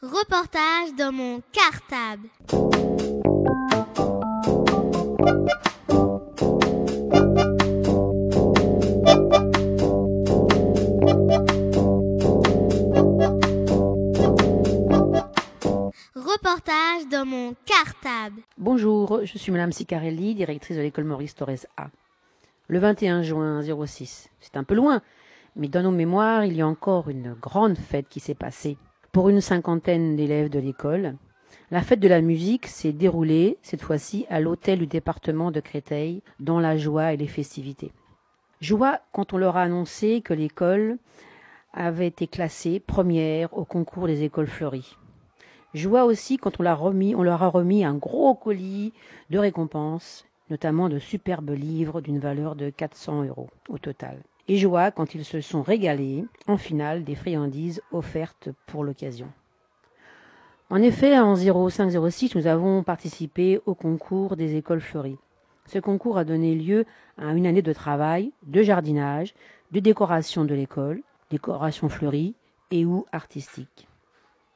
Reportage dans mon cartable. Reportage dans mon cartable. Bonjour, je suis Madame Sicarelli, directrice de l'école Maurice Torres A. Le 21 juin 06, c'est un peu loin, mais dans nos mémoires, il y a encore une grande fête qui s'est passée pour une cinquantaine d'élèves de l'école. La fête de la musique s'est déroulée, cette fois-ci, à l'hôtel du département de Créteil, dans la joie et les festivités. Joie quand on leur a annoncé que l'école avait été classée première au concours des écoles fleuries. Joie aussi quand on, leur a remis un gros colis de récompenses, notamment de superbes livres d'une valeur de 400 euros au total et joie quand ils se sont régalés en finale des friandises offertes pour l'occasion. En effet, en 0506, nous avons participé au concours des écoles fleuries. Ce concours a donné lieu à une année de travail, de jardinage, de décoration de l'école, décoration fleurie et ou artistique.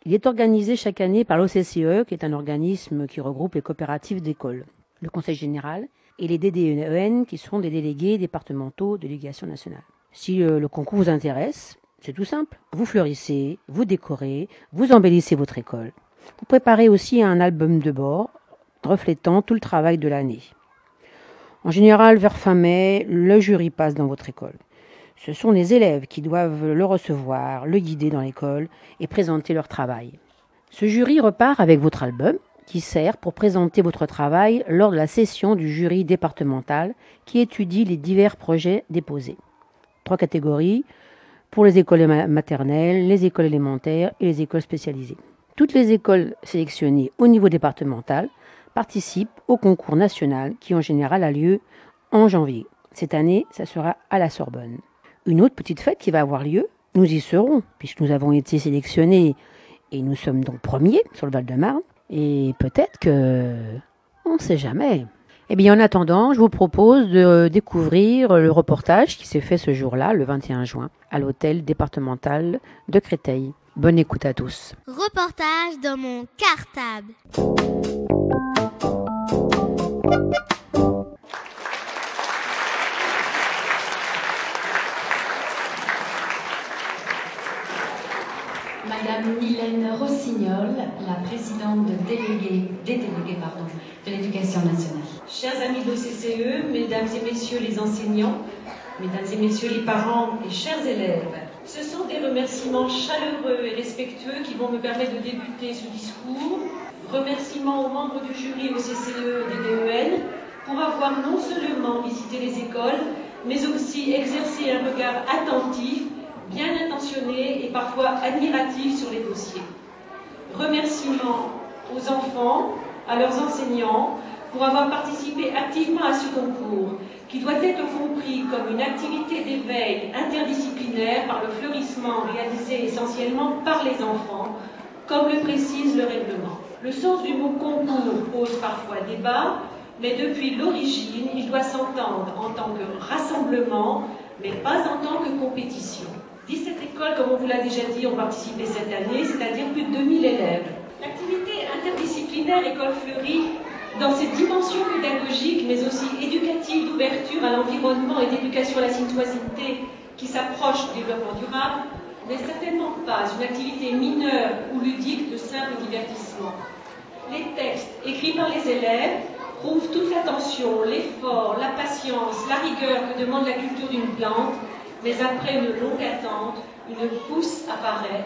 Il est organisé chaque année par l'OCCE, qui est un organisme qui regroupe les coopératives d'écoles, le Conseil général et les DDEN qui sont des délégués départementaux de l'éducation nationale. Si euh, le concours vous intéresse, c'est tout simple. Vous fleurissez, vous décorez, vous embellissez votre école. Vous préparez aussi un album de bord reflétant tout le travail de l'année. En général, vers fin mai, le jury passe dans votre école. Ce sont les élèves qui doivent le recevoir, le guider dans l'école et présenter leur travail. Ce jury repart avec votre album qui sert pour présenter votre travail lors de la session du jury départemental qui étudie les divers projets déposés. Trois catégories pour les écoles maternelles, les écoles élémentaires et les écoles spécialisées. Toutes les écoles sélectionnées au niveau départemental participent au concours national qui en général a lieu en janvier. Cette année, ça sera à la Sorbonne. Une autre petite fête qui va avoir lieu, nous y serons, puisque nous avons été sélectionnés et nous sommes donc premiers sur le Val-de-Marne. Et peut-être que on ne sait jamais. Eh bien, en attendant, je vous propose de découvrir le reportage qui s'est fait ce jour-là, le 21 juin, à l'hôtel départemental de Créteil. Bonne écoute à tous. Reportage dans mon cartable. La présidente des délégués de l'éducation nationale. Chers amis de l'OCCE, mesdames et messieurs les enseignants, mesdames et messieurs les parents et chers élèves, ce sont des remerciements chaleureux et respectueux qui vont me permettre de débuter ce discours. Remerciements aux membres du jury OCCE des DEN pour avoir non seulement visité les écoles, mais aussi exercé un regard attentif bien intentionnés et parfois admiratifs sur les dossiers. Remerciements aux enfants, à leurs enseignants, pour avoir participé activement à ce concours, qui doit être compris comme une activité d'éveil interdisciplinaire par le fleurissement réalisé essentiellement par les enfants, comme le précise le règlement. Le sens du mot concours pose parfois débat, mais depuis l'origine, il doit s'entendre en tant que rassemblement, mais pas en tant que compétition. 17 écoles, comme on vous l'a déjà dit, ont participé cette année, c'est-à-dire plus de 2000 élèves. L'activité interdisciplinaire École Fleurie, dans ses dimensions pédagogiques, mais aussi éducatives d'ouverture à l'environnement et d'éducation à la citoyenneté qui s'approche du développement durable, n'est certainement pas une activité mineure ou ludique de simple divertissement. Les textes écrits par les élèves prouvent toute l'attention, l'effort, la patience, la rigueur que demande la culture d'une plante mais après une longue attente, une pousse apparaît.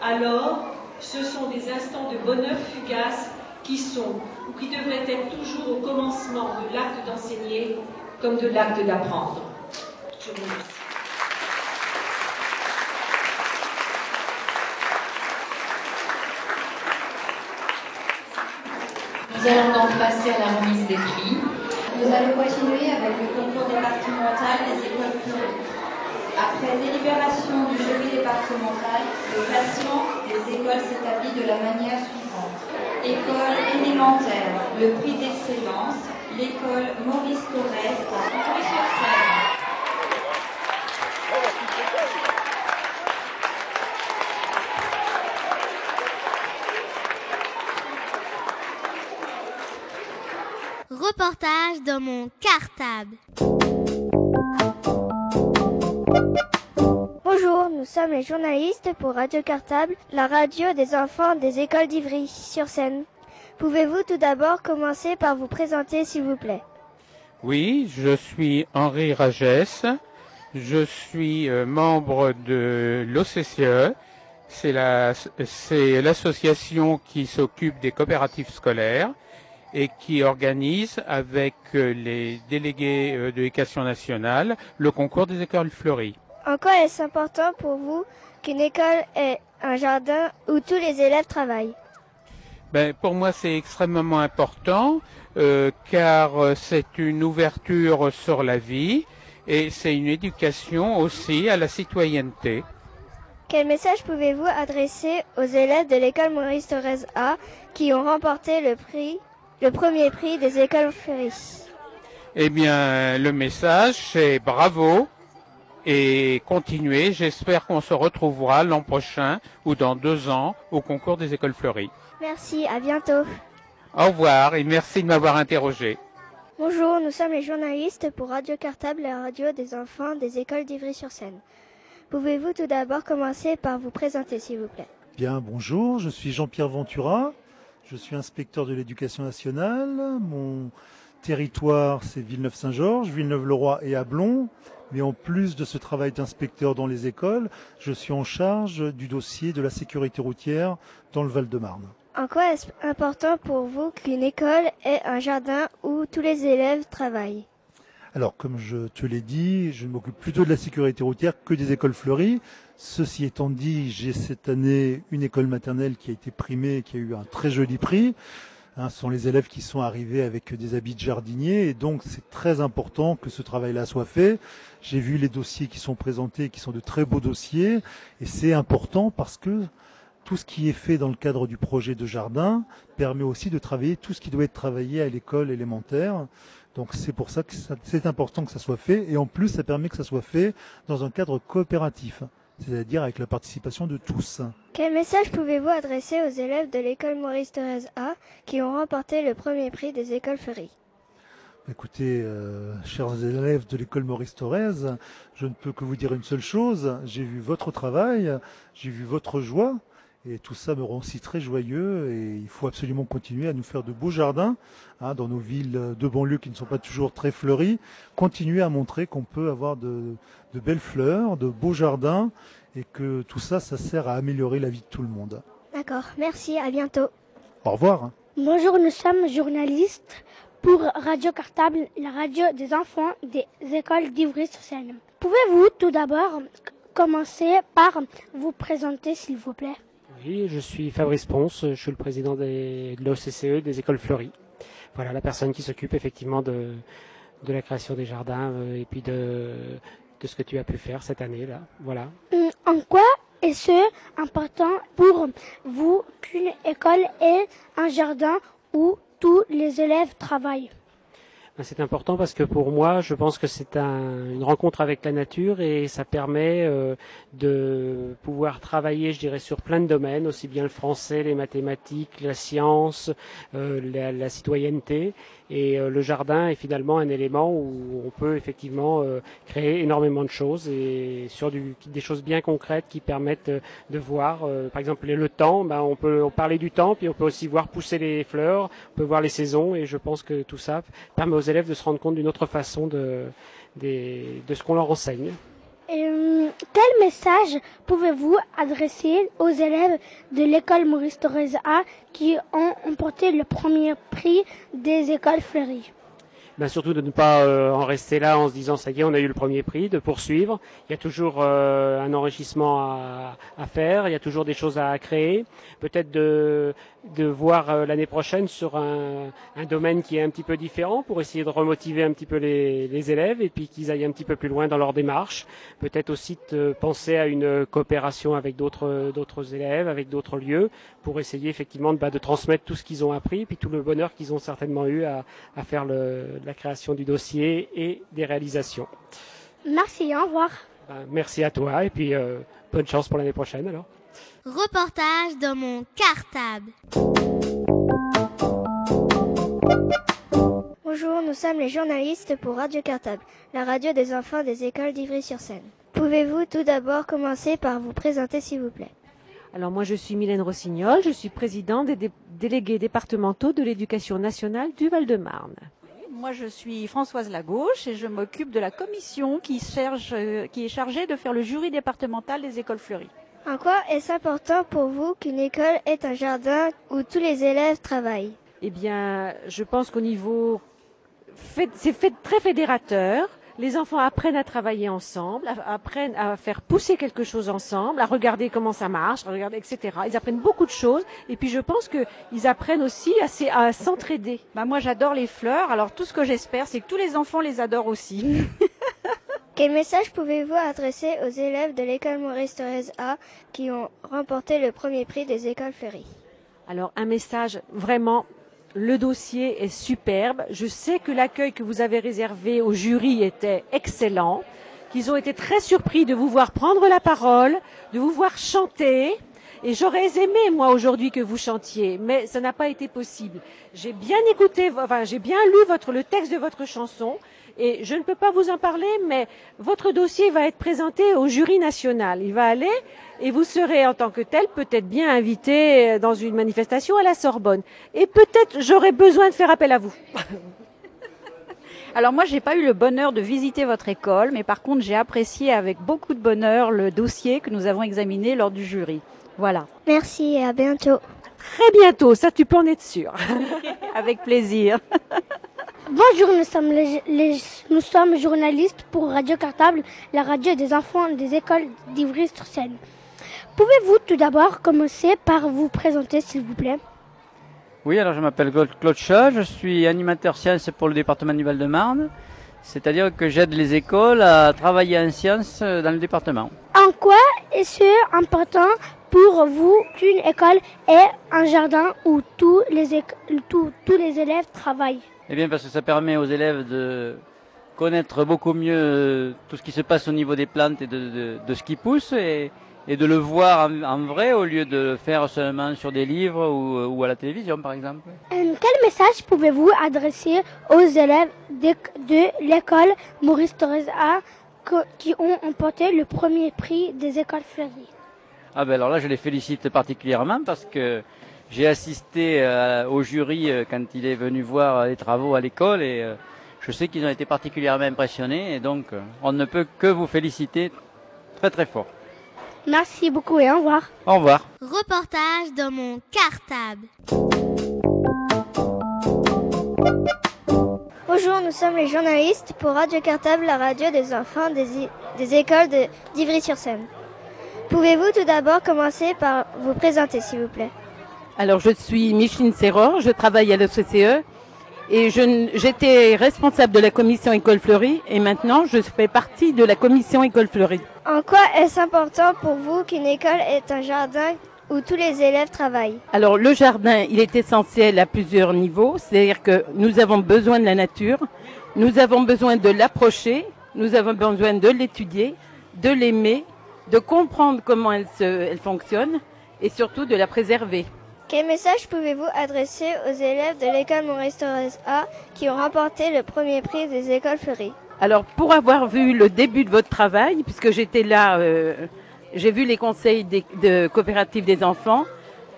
Alors, ce sont des instants de bonheur fugace qui sont ou qui devraient être toujours au commencement de l'acte d'enseigner comme de l'acte d'apprendre. Je vous remercie. Nous allons donc passer à la remise des prix. Nous allons continuer avec le concours départemental des écoles fleuries après délibération du jury départemental, le classement des écoles s'établit de la manière suivante. École élémentaire, le prix d'excellence, l'école Maurice Torres à Reportage dans mon cartable. Sommes les journalistes pour Radio Cartable, la radio des enfants des écoles d'Ivry sur Seine. Pouvez-vous tout d'abord commencer par vous présenter s'il vous plaît? Oui, je suis Henri Ragès. Je suis euh, membre de l'OCCE. C'est la, c'est l'association qui s'occupe des coopératives scolaires et qui organise avec euh, les délégués euh, de l'éducation nationale le concours des écoles fleuries. En quoi est-ce important pour vous qu'une école ait un jardin où tous les élèves travaillent? Ben, Pour moi, c'est extrêmement important euh, car euh, c'est une ouverture sur la vie et c'est une éducation aussi à la citoyenneté. Quel message pouvez-vous adresser aux élèves de l'école Maurice Thorez A qui ont remporté le prix, le premier prix des écoles fleuries Eh bien, le message, c'est bravo et continuez. J'espère qu'on se retrouvera l'an prochain ou dans deux ans au concours des écoles fleuries. Merci, à bientôt. Au revoir et merci de m'avoir interrogé. Bonjour, nous sommes les journalistes pour Radio Cartable, la radio des enfants des écoles d'Ivry-sur-Seine. Pouvez-vous tout d'abord commencer par vous présenter, s'il vous plaît? Bien, bonjour, je suis Jean-Pierre Ventura, je suis inspecteur de l'éducation nationale. Mon territoire, c'est Villeneuve-Saint-Georges, Villeneuve-le-Roi et Ablon. Mais en plus de ce travail d'inspecteur dans les écoles, je suis en charge du dossier de la sécurité routière dans le Val-de-Marne. En quoi est-ce important pour vous qu'une école ait un jardin où tous les élèves travaillent? Alors, comme je te l'ai dit, je m'occupe plutôt de la sécurité routière que des écoles fleuries. Ceci étant dit, j'ai cette année une école maternelle qui a été primée, qui a eu un très joli prix. Hein, ce sont les élèves qui sont arrivés avec des habits de jardinier et donc c'est très important que ce travail-là soit fait. J'ai vu les dossiers qui sont présentés, qui sont de très beaux dossiers et c'est important parce que tout ce qui est fait dans le cadre du projet de jardin permet aussi de travailler tout ce qui doit être travaillé à l'école élémentaire. Donc c'est pour ça que c'est important que ça soit fait et en plus ça permet que ça soit fait dans un cadre coopératif c'est-à-dire avec la participation de tous. Quel message pouvez-vous adresser aux élèves de l'école Maurice Thorez A qui ont remporté le premier prix des écoles fleuries Écoutez, euh, chers élèves de l'école Maurice Thorez, je ne peux que vous dire une seule chose. J'ai vu votre travail, j'ai vu votre joie, et tout ça me rend aussi très joyeux. Et il faut absolument continuer à nous faire de beaux jardins hein, dans nos villes de banlieue qui ne sont pas toujours très fleuries. Continuer à montrer qu'on peut avoir de, de belles fleurs, de beaux jardins, et que tout ça, ça sert à améliorer la vie de tout le monde. D'accord, merci, à bientôt. Au revoir. Bonjour, nous sommes journalistes pour Radio Cartable, la radio des enfants des écoles d'Ivry-sur-Seine. Pouvez-vous tout d'abord commencer par vous présenter, s'il vous plaît? Je suis Fabrice Ponce, je suis le président de l'OCCE, des écoles fleuries. Voilà, la personne qui s'occupe effectivement de, la création des jardins euh, et puis de, ce que tu as pu faire cette année-là. Voilà. En quoi est-ce important pour vous qu'une école ait un jardin où tous les élèves travaillent? C'est important parce que pour moi, je pense que c'est un, une rencontre avec la nature et ça permet euh, de pouvoir travailler, je dirais, sur plein de domaines, aussi bien le français, les mathématiques, la science, euh, la, citoyenneté. Et euh, le jardin est finalement un élément où on peut effectivement créer énormément de choses et sur des choses bien concrètes qui permettent de voir, par exemple, le temps. Ben, on peut parler du temps, puis on peut aussi voir pousser les fleurs, on peut voir les saisons. Et je pense que tout ça permet aux élèves de se rendre compte d'une autre façon de, ce qu'on leur enseigne. Euh, quel message pouvez-vous adresser aux élèves de l'école Maurice Thorez A qui ont emporté le premier prix des écoles fleuries ben surtout de ne pas euh, en rester là en se disant ça y est on a eu le premier prix, de poursuivre. Il y a toujours euh, un enrichissement à, faire, il y a toujours des choses à créer. Peut-être de, voir euh, l'année prochaine sur un, domaine qui est un petit peu différent pour essayer de remotiver un petit peu les, élèves et puis qu'ils aillent un petit peu plus loin dans leur démarche. Peut-être aussi de penser à une coopération avec d'autres élèves, avec d'autres lieux pour essayer effectivement de, bah, de transmettre tout ce qu'ils ont appris puis tout le bonheur qu'ils ont certainement eu à, à faire le la création du dossier et des réalisations. Merci, au revoir. Ben, merci à toi et puis euh, bonne chance pour l'année prochaine alors. Reportage dans mon cartable. Bonjour, nous sommes les journalistes pour Radio Cartable, la radio des enfants des écoles d'Ivry-sur-Seine. Pouvez-vous tout d'abord commencer par vous présenter s'il vous plaît? Alors moi je suis Mylène Rossignol, je suis présidente des dé délégués départementaux de l'éducation nationale du Val-de-Marne. Moi, je suis Françoise Lagauche et je m'occupe de la commission qui, cherche, euh, qui est chargée de faire le jury départemental des écoles fleuries. En quoi est-ce important pour vous qu'une école ait un jardin où tous les élèves travaillent? Eh bien, je pense qu'au niveau, c'est fait très fédérateur. Les enfants apprennent à travailler ensemble, apprennent à faire pousser quelque chose ensemble, à regarder comment ça marche, à regarder, etc. Ils apprennent beaucoup de choses. Et puis je pense qu'ils apprennent aussi à, s'entraider. Bah moi j'adore les fleurs. Alors tout ce que j'espère, c'est que tous les enfants les adorent aussi. Quel message pouvez-vous adresser aux élèves de l'école Maurice Thorez A qui ont remporté le premier prix des écoles fleuries Alors un message vraiment le dossier est superbe. Je sais que l'accueil que vous avez réservé au jury était excellent, qu'ils ont été très surpris de vous voir prendre la parole, de vous voir chanter. Et j'aurais aimé, moi, aujourd'hui, que vous chantiez, mais ça n'a pas été possible. J'ai bien écouté, enfin, j'ai bien lu le texte de votre chanson. Et je ne peux pas vous en parler, mais votre dossier va être présenté au jury national. Il va aller et vous serez en tant que tel peut-être bien invité dans une manifestation à la Sorbonne. Et peut-être j'aurai besoin de faire appel à vous. Alors moi, j'ai pas eu le bonheur de visiter votre école, mais par contre, j'ai apprécié avec beaucoup de bonheur le dossier que nous avons examiné lors du jury. Voilà. Merci et à bientôt. Très bientôt, ça tu peux en être sûr. avec plaisir. Bonjour, nous sommes, les, les, nous sommes journalistes pour Radio Cartable, la radio des enfants des écoles d'Ivry-sur-Seine. Pouvez-vous tout d'abord commencer par vous présenter, s'il vous plaît? Oui, alors je m'appelle Claude Chat, je suis animateur sciences pour le département du Val-de-Marne, c'est-à-dire que j'aide les écoles à travailler en sciences dans le département. En quoi est-ce important pour vous qu'une école ait un jardin où tous les, tous, tous les élèves travaillent eh bien, parce que ça permet aux élèves de connaître beaucoup mieux tout ce qui se passe au niveau des plantes et de, de, de ce qui pousse et, et, de le voir en, en, vrai au lieu de le faire seulement sur des livres ou, ou à la télévision, par exemple. Euh, quel message pouvez-vous adresser aux élèves de, de l'école Maurice Thorez A qui ont emporté le premier prix des écoles fleuries Ah ben alors là, je les félicite particulièrement parce que j'ai assisté euh, au jury euh, quand il est venu voir les travaux à l'école et euh, je sais qu'ils ont été particulièrement impressionnés et donc on ne peut que vous féliciter très très fort. Merci beaucoup et au revoir. Au revoir. Reportage dans mon cartable. Bonjour, nous sommes les journalistes pour Radio Cartable, la radio des enfants des, des écoles d'Ivry-sur-Seine. Pouvez-vous tout d'abord commencer par vous présenter, s'il vous plaît? Alors, je suis Micheline Serror, je travaille à l'OCCE et j'étais responsable de la commission École Fleurie et maintenant je fais partie de la commission École Fleurie. En quoi est-ce important pour vous qu'une école ait un jardin où tous les élèves travaillent? Alors, le jardin, il est essentiel à plusieurs niveaux, c'est-à-dire que nous avons besoin de la nature, nous avons besoin de l'approcher, nous avons besoin de l'étudier, de l'aimer, de comprendre comment elle, se, elle fonctionne et surtout de la préserver. Quel message pouvez-vous adresser aux élèves de l'école Maurice Thorez A qui ont remporté le premier prix des écoles fleuries Alors, pour avoir vu le début de votre travail, puisque j'étais là, euh, j'ai vu les conseils des, de coopérative des enfants,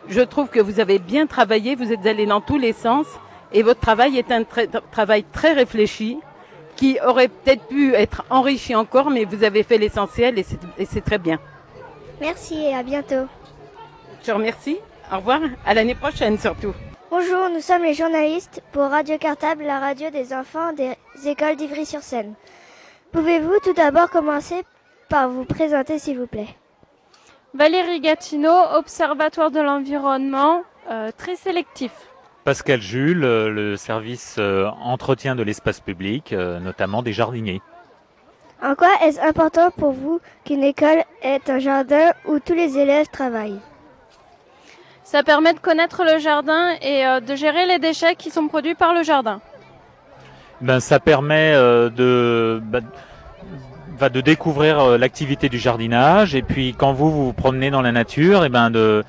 je trouve que vous avez bien travaillé, vous êtes allé dans tous les sens, et votre travail est un tra travail très réfléchi, qui aurait peut-être pu être enrichi encore, mais vous avez fait l'essentiel et c'est très bien. Merci et à bientôt. Je remercie. Au revoir, à l'année prochaine surtout. Bonjour, nous sommes les journalistes pour Radio Cartable, la radio des enfants des écoles d'Ivry-sur-Seine. Pouvez-vous tout d'abord commencer par vous présenter s'il vous plaît? Valérie Gatineau, Observatoire de l'environnement, euh, très sélectif. Pascal Jules, le service euh, entretien de l'espace public, euh, notamment des jardiniers. En quoi est-ce important pour vous qu'une école ait un jardin où tous les élèves travaillent? Ça permet de connaître le jardin et euh, de gérer les déchets qui sont produits par le jardin. Ben, ça permet euh, de, bah, va de découvrir euh, l'activité du jardinage et puis quand vous vous promenez dans la nature, et ben de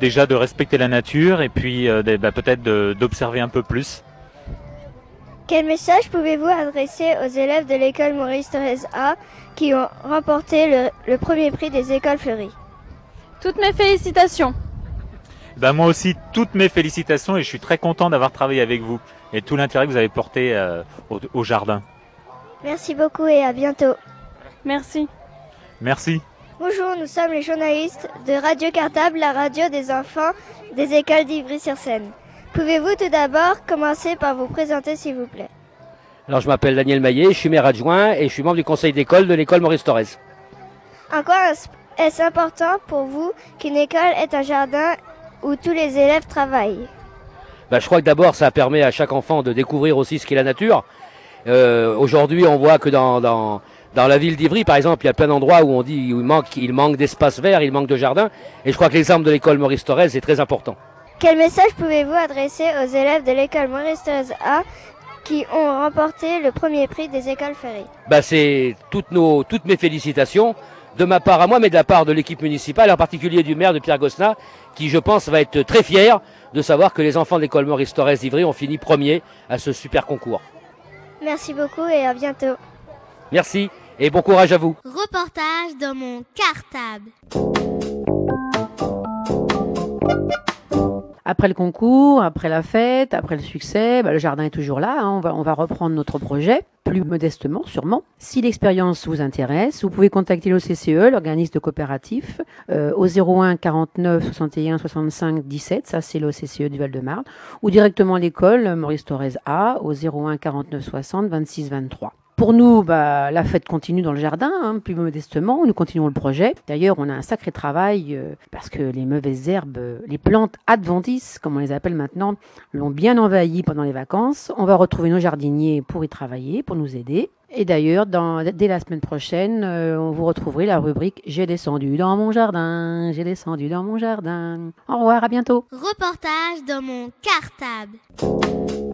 déjà de respecter la nature et puis bah, peut-être d'observer un peu plus. Quel message pouvez-vous adresser aux élèves de l'école Maurice Thorez A qui ont remporté le, le premier prix des écoles fleuries? Toutes mes félicitations. Ben moi aussi, toutes mes félicitations et je suis très content d'avoir travaillé avec vous et tout l'intérêt que vous avez porté euh, au, au jardin. Merci beaucoup et à bientôt. Merci. Merci. Bonjour, nous sommes les journalistes de Radio Cartable, la radio des enfants des écoles d'Ivry-sur-Seine. Pouvez-vous tout d'abord commencer par vous présenter s'il vous plaît? Alors je m'appelle Daniel Maillet, je suis maire adjoint et je suis membre du conseil d'école de l'école Maurice Thorez. En quoi est-ce important pour vous qu'une école ait un jardin où tous les élèves travaillent? Ben, je crois que d'abord ça permet à chaque enfant de découvrir aussi ce qu'est la nature. Euh, Aujourd'hui on voit que dans, dans, dans la ville d'Ivry par exemple il y a plein d'endroits où on dit où il manque, il manque d'espace vert, il manque de jardin et je crois que l'exemple de l'école Maurice Thorez est très important. Quel message pouvez-vous adresser aux élèves de l'école Maurice Thorez A qui ont remporté le premier prix des écoles ferrées Ben, c'est toutes, nos, toutes mes félicitations de ma part à moi mais de la part de l'équipe municipale en particulier du maire de Pierre Gosnat qui je pense va être très fier de savoir que les enfants de l'école Maurice Thorez d'Ivry ont fini premier à ce super concours. Merci beaucoup et à bientôt. Merci et bon courage à vous. Reportage dans mon cartable. Après le concours, après la fête, après le succès, bah, le jardin est toujours là. hein. On, va, on va reprendre notre projet, plus modestement sûrement. Si l'expérience vous intéresse, vous pouvez contacter l'OCCE, l'organisme de coopératif, euh, au 01 49 61 65 17, ça c'est l'OCCE du Val-de-Marne, ou directement l'école Maurice Thorez A au 01 49 60 26 23. Pour nous, bah, la fête continue dans le jardin, hein, plus modestement. Nous continuons le projet. D'ailleurs, on a un sacré travail euh, parce que les mauvaises herbes, euh, les plantes adventices, comme on les appelle maintenant, l'ont bien envahi pendant les vacances. On va retrouver nos jardiniers pour y travailler, pour nous aider. Et d'ailleurs, dès la semaine prochaine, euh, vous retrouverez la rubrique J'ai descendu dans mon jardin, j'ai descendu dans mon jardin. Au revoir, à bientôt. Reportage dans mon cartable.